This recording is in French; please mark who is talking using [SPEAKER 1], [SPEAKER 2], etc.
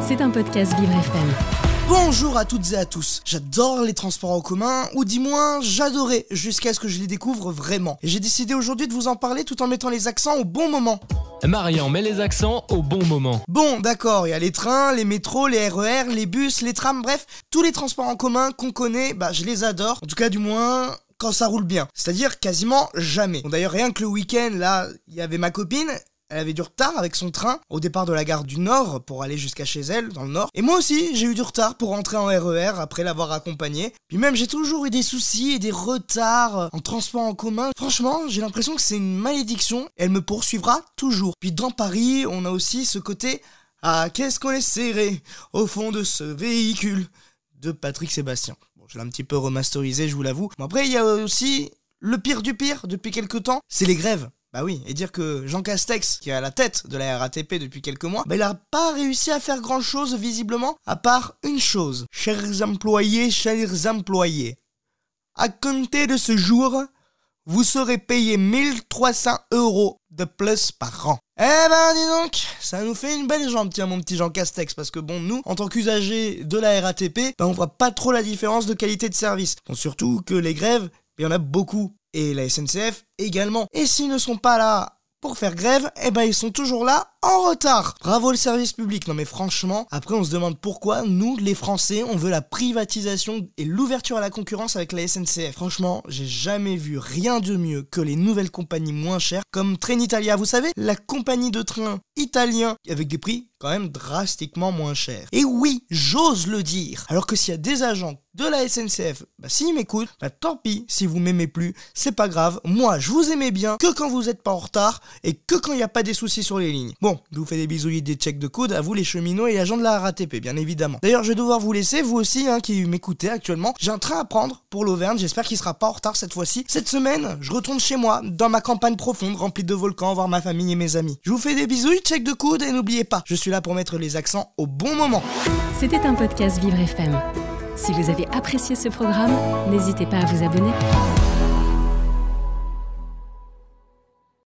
[SPEAKER 1] C'est un podcast Vivre FM.
[SPEAKER 2] Bonjour à toutes et à tous. J'adore les transports en commun, ou du moins j'adorais jusqu'à ce que je les découvre vraiment. Et j'ai décidé aujourd'hui de vous en parler tout en mettant les accents au bon moment.
[SPEAKER 3] Marian met les accents au bon moment.
[SPEAKER 2] Bon, d'accord, il y a les trains, les métros, les RER, les bus, les trams, bref, tous les transports en commun qu'on connaît, bah je les adore. En tout cas, du moins, quand ça roule bien. C'est-à-dire quasiment jamais. Bon, d'ailleurs, rien que le week-end, là, il y avait ma copine, elle avait du retard avec son train au départ de la gare du Nord pour aller jusqu'à chez elle, dans le Nord. Et moi aussi, j'ai eu du retard pour rentrer en RER après l'avoir accompagnée. Puis même, j'ai toujours eu des soucis et des retards en transport en commun. Franchement, j'ai l'impression que c'est une malédiction. Elle me poursuivra toujours. Puis dans Paris, on a aussi ce côté Ah, qu'est-ce qu'on est serré au fond de ce véhicule de Patrick Sébastien. Bon, je l'ai un petit peu remasterisé, je vous l'avoue. Bon, après, il y a aussi le pire du pire depuis quelques temps, c'est les grèves. Bah oui, et dire que Jean Castex, qui est à la tête de la RATP depuis quelques mois, bah il a pas réussi à faire grand chose visiblement, à part une chose. Chers employés, chers employés, à compter de ce jour, vous serez payé 1300 euros de plus par an. Eh ben dis donc, ça nous fait une belle jambe, tiens mon petit Jean Castex, parce que bon, nous, en tant qu'usagers de la RATP, ben on voit pas trop la différence de qualité de service. Surtout que les grèves, il y en a beaucoup et la SNCF également. Et s'ils ne sont pas là pour faire grève, eh ben ils sont toujours là en retard. Bravo le service public. Non mais franchement, après on se demande pourquoi nous, les Français, on veut la privatisation et l'ouverture à la concurrence avec la SNCF. Franchement, j'ai jamais vu rien de mieux que les nouvelles compagnies moins chères comme Trenitalia. Vous savez, la compagnie de train italien avec des prix quand même drastiquement moins chers. Et oui, j'ose le dire. Alors que s'il y a des agents de la SNCF, bah s'ils m'écoutent, bah tant pis si vous m'aimez plus, c'est pas grave. Moi, je vous aimais bien que quand vous êtes pas en retard et que quand il n'y a pas des soucis sur les lignes. Je vous fais des bisouilles des checks de coude à vous les cheminots et agents de la RATP, bien évidemment. D'ailleurs, je vais devoir vous laisser, vous aussi, hein, qui m'écoutez actuellement. J'ai un train à prendre pour l'Auvergne, j'espère qu'il sera pas en retard cette fois-ci. Cette semaine, je retourne chez moi, dans ma campagne profonde, remplie de volcans, voir ma famille et mes amis. Je vous fais des bisouilles, check de coude et n'oubliez pas, je suis là pour mettre les accents au bon moment.
[SPEAKER 1] C'était un podcast Vivre FM. Si vous avez apprécié ce programme, n'hésitez pas à vous abonner.